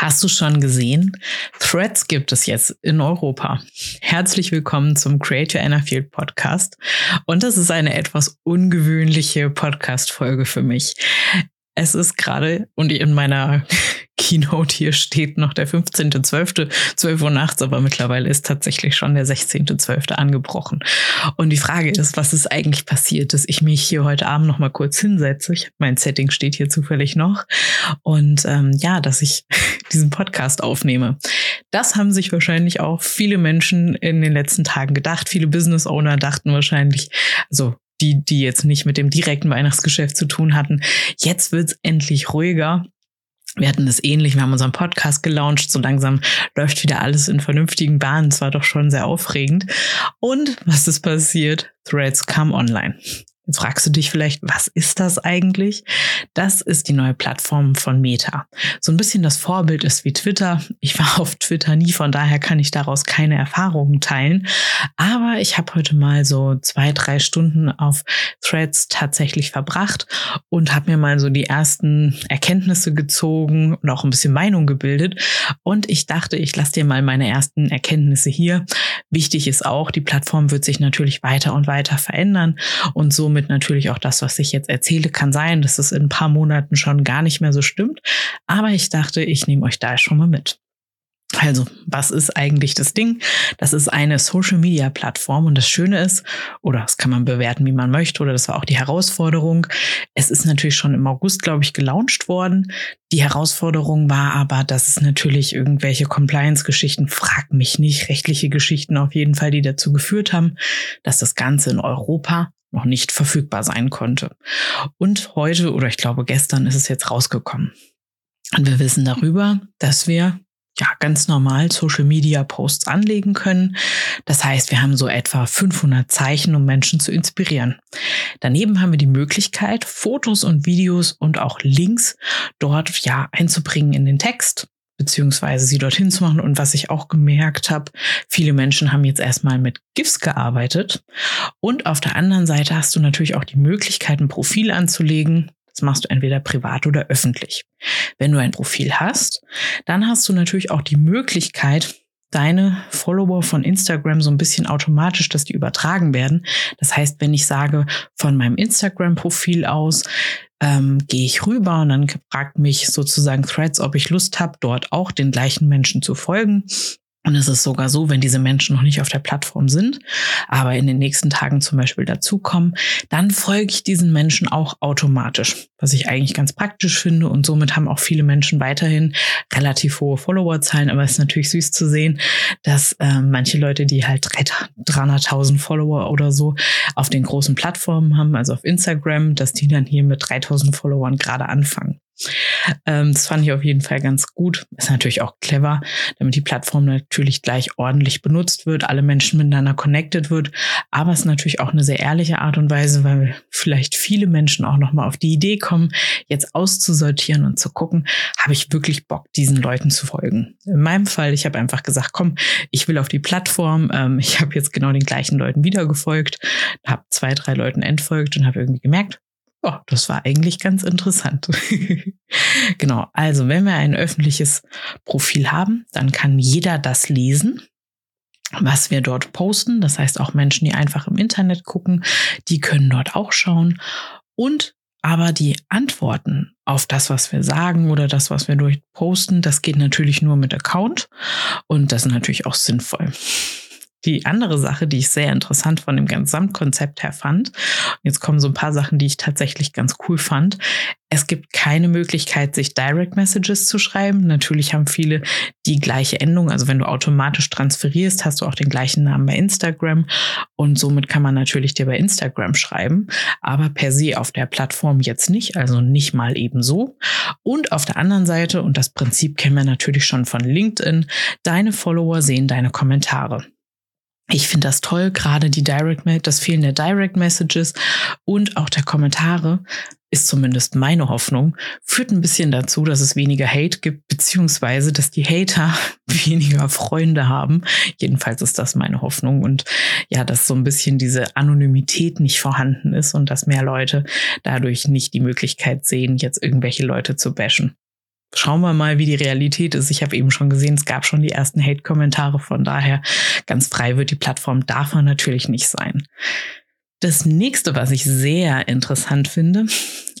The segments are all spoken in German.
Hast du schon gesehen? Threads gibt es jetzt in Europa. Herzlich willkommen zum Create Your Podcast. Und das ist eine etwas ungewöhnliche Podcast-Folge für mich. Es ist gerade, und in meiner Keynote hier steht noch der 15.12., 12 Uhr nachts, aber mittlerweile ist tatsächlich schon der 16.12. angebrochen. Und die Frage ist, was ist eigentlich passiert, dass ich mich hier heute Abend noch mal kurz hinsetze? Ich, mein Setting steht hier zufällig noch. Und ähm, ja, dass ich diesen Podcast aufnehme. Das haben sich wahrscheinlich auch viele Menschen in den letzten Tagen gedacht. Viele Business Owner dachten wahrscheinlich, also die, die jetzt nicht mit dem direkten Weihnachtsgeschäft zu tun hatten. Jetzt wird's endlich ruhiger. Wir hatten das ähnlich, wir haben unseren Podcast gelauncht, so langsam läuft wieder alles in vernünftigen Bahnen. Es war doch schon sehr aufregend. Und was ist passiert? Threads kam online. Jetzt fragst du dich vielleicht, was ist das eigentlich? Das ist die neue Plattform von Meta. So ein bisschen das Vorbild ist wie Twitter. Ich war auf Twitter nie, von daher kann ich daraus keine Erfahrungen teilen. Aber ich habe heute mal so zwei, drei Stunden auf Threads tatsächlich verbracht und habe mir mal so die ersten Erkenntnisse gezogen und auch ein bisschen Meinung gebildet. Und ich dachte, ich lasse dir mal meine ersten Erkenntnisse hier. Wichtig ist auch, die Plattform wird sich natürlich weiter und weiter verändern und somit somit natürlich auch das, was ich jetzt erzähle, kann sein, dass es in ein paar Monaten schon gar nicht mehr so stimmt. Aber ich dachte, ich nehme euch da schon mal mit. Also, was ist eigentlich das Ding? Das ist eine Social-Media-Plattform und das Schöne ist, oder das kann man bewerten, wie man möchte, oder das war auch die Herausforderung. Es ist natürlich schon im August, glaube ich, gelauncht worden. Die Herausforderung war aber, dass es natürlich irgendwelche Compliance-Geschichten, frag mich nicht, rechtliche Geschichten auf jeden Fall, die dazu geführt haben, dass das Ganze in Europa noch nicht verfügbar sein konnte. Und heute oder ich glaube gestern ist es jetzt rausgekommen. Und wir wissen darüber, dass wir ja ganz normal Social Media Posts anlegen können. Das heißt, wir haben so etwa 500 Zeichen, um Menschen zu inspirieren. Daneben haben wir die Möglichkeit, Fotos und Videos und auch Links dort ja einzubringen in den Text beziehungsweise sie dorthin zu machen. Und was ich auch gemerkt habe, viele Menschen haben jetzt erstmal mit GIFs gearbeitet. Und auf der anderen Seite hast du natürlich auch die Möglichkeit, ein Profil anzulegen. Das machst du entweder privat oder öffentlich. Wenn du ein Profil hast, dann hast du natürlich auch die Möglichkeit, deine Follower von Instagram so ein bisschen automatisch, dass die übertragen werden. Das heißt, wenn ich sage von meinem Instagram-Profil aus, ähm, gehe ich rüber und dann fragt mich sozusagen Threads, ob ich Lust habe, dort auch den gleichen Menschen zu folgen. Und es ist sogar so, wenn diese Menschen noch nicht auf der Plattform sind, aber in den nächsten Tagen zum Beispiel dazukommen, dann folge ich diesen Menschen auch automatisch, was ich eigentlich ganz praktisch finde. Und somit haben auch viele Menschen weiterhin relativ hohe Followerzahlen. Aber es ist natürlich süß zu sehen, dass äh, manche Leute, die halt 300.000 Follower oder so auf den großen Plattformen haben, also auf Instagram, dass die dann hier mit 3.000 Followern gerade anfangen. Ähm, das fand ich auf jeden Fall ganz gut. Ist natürlich auch clever, damit die Plattform natürlich gleich ordentlich benutzt wird, alle Menschen miteinander connected wird. Aber es ist natürlich auch eine sehr ehrliche Art und Weise, weil vielleicht viele Menschen auch nochmal auf die Idee kommen, jetzt auszusortieren und zu gucken, habe ich wirklich Bock, diesen Leuten zu folgen. In meinem Fall, ich habe einfach gesagt, komm, ich will auf die Plattform. Ähm, ich habe jetzt genau den gleichen Leuten wieder gefolgt, habe zwei, drei Leuten entfolgt und habe irgendwie gemerkt, Oh, das war eigentlich ganz interessant. genau. Also, wenn wir ein öffentliches Profil haben, dann kann jeder das lesen, was wir dort posten. Das heißt, auch Menschen, die einfach im Internet gucken, die können dort auch schauen. Und aber die Antworten auf das, was wir sagen oder das, was wir durch posten, das geht natürlich nur mit Account. Und das ist natürlich auch sinnvoll. Die andere Sache, die ich sehr interessant von dem Gesamtkonzept her fand, jetzt kommen so ein paar Sachen, die ich tatsächlich ganz cool fand. Es gibt keine Möglichkeit, sich Direct Messages zu schreiben. Natürlich haben viele die gleiche Endung. Also wenn du automatisch transferierst, hast du auch den gleichen Namen bei Instagram. Und somit kann man natürlich dir bei Instagram schreiben, aber per se auf der Plattform jetzt nicht, also nicht mal ebenso. Und auf der anderen Seite, und das Prinzip kennen wir natürlich schon von LinkedIn, deine Follower sehen deine Kommentare. Ich finde das toll, gerade die Direct, das Fehlen der Direct Messages und auch der Kommentare ist zumindest meine Hoffnung, führt ein bisschen dazu, dass es weniger Hate gibt, beziehungsweise dass die Hater weniger Freunde haben. Jedenfalls ist das meine Hoffnung und ja, dass so ein bisschen diese Anonymität nicht vorhanden ist und dass mehr Leute dadurch nicht die Möglichkeit sehen, jetzt irgendwelche Leute zu bashen. Schauen wir mal, wie die Realität ist. Ich habe eben schon gesehen, es gab schon die ersten Hate-Kommentare. Von daher, ganz frei wird die Plattform davon natürlich nicht sein. Das nächste, was ich sehr interessant finde,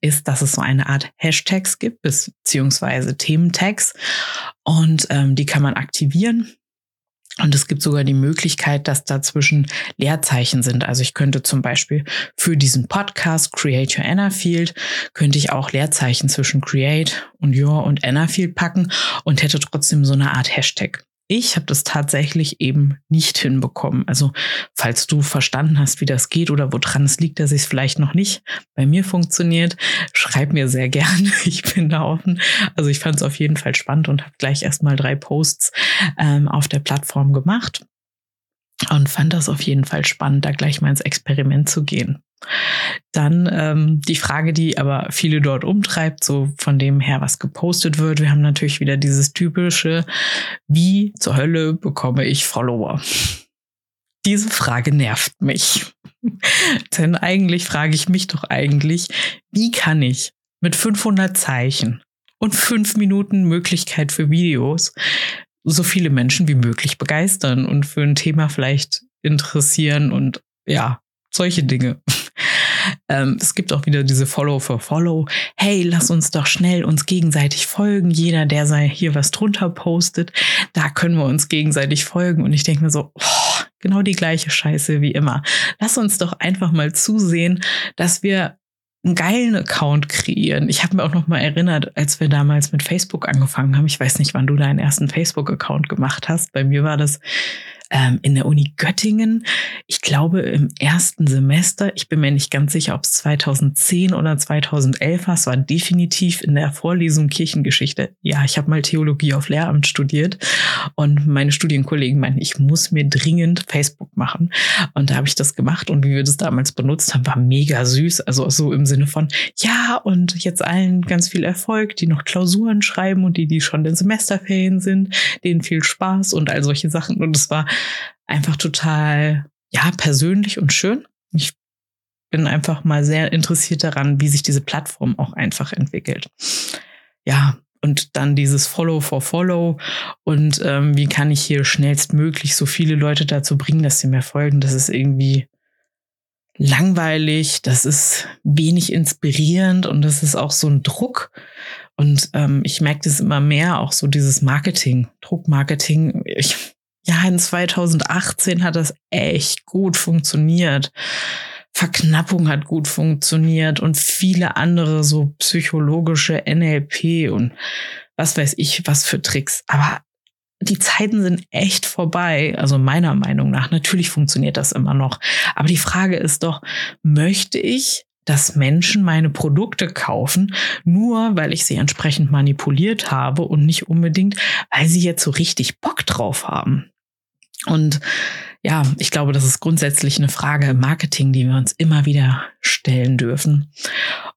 ist, dass es so eine Art Hashtags gibt, beziehungsweise Thementags. Und ähm, die kann man aktivieren. Und es gibt sogar die Möglichkeit, dass dazwischen Leerzeichen sind. Also ich könnte zum Beispiel für diesen Podcast Create Your Anna Field, könnte ich auch Leerzeichen zwischen Create und Your und Anna Field packen und hätte trotzdem so eine Art Hashtag. Ich habe das tatsächlich eben nicht hinbekommen. Also falls du verstanden hast, wie das geht oder woran es liegt, dass es vielleicht noch nicht bei mir funktioniert, schreib mir sehr gerne. Ich bin da offen. Also ich fand es auf jeden Fall spannend und habe gleich erstmal drei Posts ähm, auf der Plattform gemacht und fand das auf jeden Fall spannend, da gleich mal ins Experiment zu gehen. Dann ähm, die Frage, die aber viele dort umtreibt, so von dem her, was gepostet wird. Wir haben natürlich wieder dieses typische, wie zur Hölle bekomme ich Follower? Diese Frage nervt mich. Denn eigentlich frage ich mich doch eigentlich, wie kann ich mit 500 Zeichen und 5 Minuten Möglichkeit für Videos so viele Menschen wie möglich begeistern und für ein Thema vielleicht interessieren und ja, solche Dinge. Ähm, es gibt auch wieder diese Follow for Follow. Hey, lass uns doch schnell uns gegenseitig folgen. Jeder, der sei hier was drunter postet, da können wir uns gegenseitig folgen. Und ich denke mir so, oh, genau die gleiche Scheiße wie immer. Lass uns doch einfach mal zusehen, dass wir einen geilen Account kreieren. Ich habe mir auch noch mal erinnert, als wir damals mit Facebook angefangen haben. Ich weiß nicht, wann du deinen ersten Facebook-Account gemacht hast. Bei mir war das ähm, in der Uni Göttingen. Ich glaube im ersten Semester, ich bin mir nicht ganz sicher, ob es 2010 oder 2011 war, es war definitiv in der Vorlesung Kirchengeschichte. Ja, ich habe mal Theologie auf Lehramt studiert und meine Studienkollegen meinten, ich muss mir dringend Facebook machen. Und da habe ich das gemacht und wie wir das damals benutzt haben, war mega süß. Also so im Sinne von, ja, und jetzt allen ganz viel Erfolg, die noch Klausuren schreiben und die, die schon in Semesterferien sind, denen viel Spaß und all solche Sachen. Und es war einfach total, ja, persönlich und schön. Ich bin einfach mal sehr interessiert daran, wie sich diese Plattform auch einfach entwickelt. Ja, und dann dieses Follow for Follow und ähm, wie kann ich hier schnellstmöglich so viele Leute dazu bringen, dass sie mir folgen. Das ist irgendwie langweilig, das ist wenig inspirierend und das ist auch so ein Druck. Und ähm, ich merke das immer mehr, auch so dieses Marketing, Druckmarketing. Ich ja, in 2018 hat das echt gut funktioniert. Verknappung hat gut funktioniert und viele andere so psychologische NLP und was weiß ich, was für Tricks. Aber die Zeiten sind echt vorbei, also meiner Meinung nach. Natürlich funktioniert das immer noch. Aber die Frage ist doch, möchte ich dass Menschen meine Produkte kaufen, nur weil ich sie entsprechend manipuliert habe und nicht unbedingt, weil sie jetzt so richtig Bock drauf haben. Und ja, ich glaube, das ist grundsätzlich eine Frage im Marketing, die wir uns immer wieder stellen dürfen.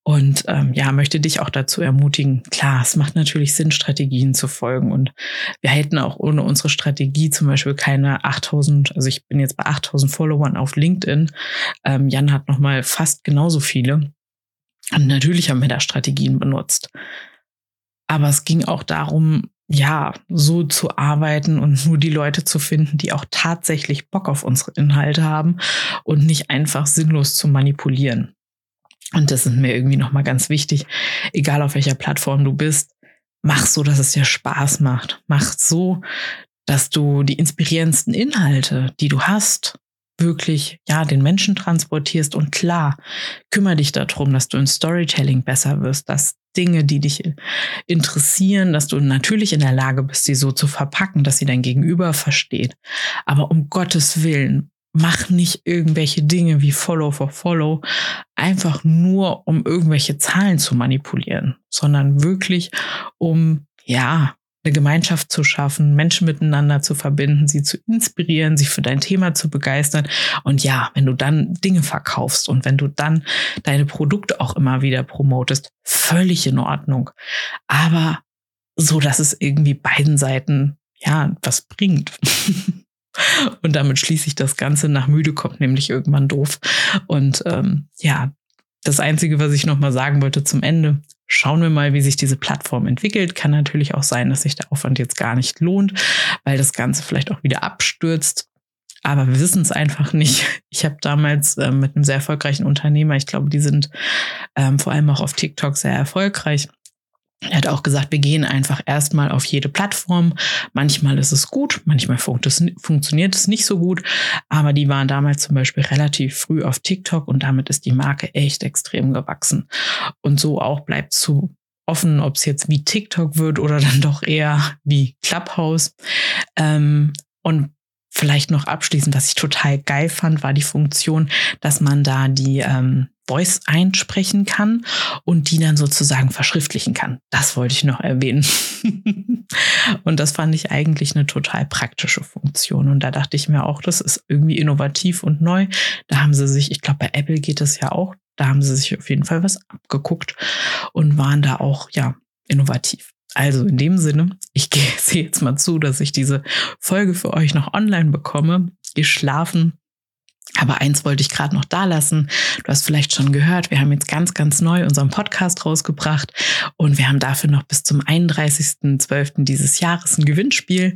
Und ähm, ja, möchte dich auch dazu ermutigen, klar, es macht natürlich Sinn, Strategien zu folgen. Und wir hätten auch ohne unsere Strategie zum Beispiel keine 8000, also ich bin jetzt bei 8000 Followern auf LinkedIn. Ähm, Jan hat nochmal fast genauso viele. Und natürlich haben wir da Strategien benutzt. Aber es ging auch darum, ja, so zu arbeiten und nur die Leute zu finden, die auch tatsächlich Bock auf unsere Inhalte haben und nicht einfach sinnlos zu manipulieren. Und das ist mir irgendwie nochmal ganz wichtig, egal auf welcher Plattform du bist, mach so, dass es dir Spaß macht. Mach so, dass du die inspirierendsten Inhalte, die du hast, wirklich, ja, den Menschen transportierst und klar, kümmere dich darum, dass du in Storytelling besser wirst, dass Dinge, die dich interessieren, dass du natürlich in der Lage bist, sie so zu verpacken, dass sie dein Gegenüber versteht. Aber um Gottes Willen, mach nicht irgendwelche Dinge wie Follow for Follow, einfach nur um irgendwelche Zahlen zu manipulieren, sondern wirklich um, ja, eine Gemeinschaft zu schaffen, Menschen miteinander zu verbinden, sie zu inspirieren, sich für dein Thema zu begeistern. Und ja, wenn du dann Dinge verkaufst und wenn du dann deine Produkte auch immer wieder promotest, völlig in Ordnung. Aber so, dass es irgendwie beiden Seiten ja was bringt. Und damit schließe ich das Ganze nach müde kommt nämlich irgendwann doof. Und ähm, ja, das Einzige, was ich noch mal sagen wollte zum Ende, schauen wir mal, wie sich diese Plattform entwickelt. Kann natürlich auch sein, dass sich der Aufwand jetzt gar nicht lohnt, weil das Ganze vielleicht auch wieder abstürzt. Aber wir wissen es einfach nicht. Ich habe damals äh, mit einem sehr erfolgreichen Unternehmer, ich glaube, die sind ähm, vor allem auch auf TikTok sehr erfolgreich, er hat auch gesagt, wir gehen einfach erstmal auf jede Plattform. Manchmal ist es gut, manchmal funktioniert es nicht so gut. Aber die waren damals zum Beispiel relativ früh auf TikTok und damit ist die Marke echt extrem gewachsen. Und so auch bleibt zu offen, ob es jetzt wie TikTok wird oder dann doch eher wie Clubhouse. Ähm, und vielleicht noch abschließend, was ich total geil fand, war die Funktion, dass man da die ähm, Voice einsprechen kann und die dann sozusagen verschriftlichen kann. Das wollte ich noch erwähnen. und das fand ich eigentlich eine total praktische Funktion. Und da dachte ich mir auch, das ist irgendwie innovativ und neu. Da haben sie sich, ich glaube, bei Apple geht es ja auch, da haben sie sich auf jeden Fall was abgeguckt und waren da auch, ja, innovativ. Also in dem Sinne, ich sehe jetzt mal zu, dass ich diese Folge für euch noch online bekomme. Ihr schlafen aber eins wollte ich gerade noch da lassen. Du hast vielleicht schon gehört, wir haben jetzt ganz, ganz neu unseren Podcast rausgebracht und wir haben dafür noch bis zum 31.12. dieses Jahres ein Gewinnspiel.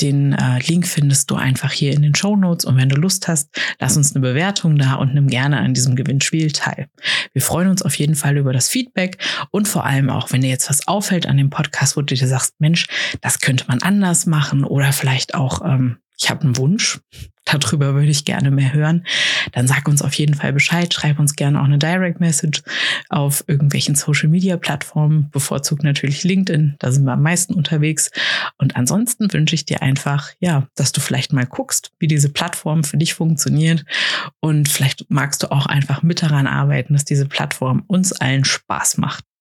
Den äh, Link findest du einfach hier in den Show Notes und wenn du Lust hast, lass uns eine Bewertung da und nimm gerne an diesem Gewinnspiel teil. Wir freuen uns auf jeden Fall über das Feedback und vor allem auch, wenn dir jetzt was auffällt an dem Podcast, wo du dir sagst, Mensch, das könnte man anders machen oder vielleicht auch ähm, ich habe einen Wunsch, darüber würde ich gerne mehr hören, dann sag uns auf jeden Fall Bescheid. Schreib uns gerne auch eine Direct Message auf irgendwelchen Social Media Plattformen, bevorzugt natürlich LinkedIn, da sind wir am meisten unterwegs. Und ansonsten wünsche ich dir einfach, ja, dass du vielleicht mal guckst, wie diese Plattform für dich funktioniert. Und vielleicht magst du auch einfach mit daran arbeiten, dass diese Plattform uns allen Spaß macht.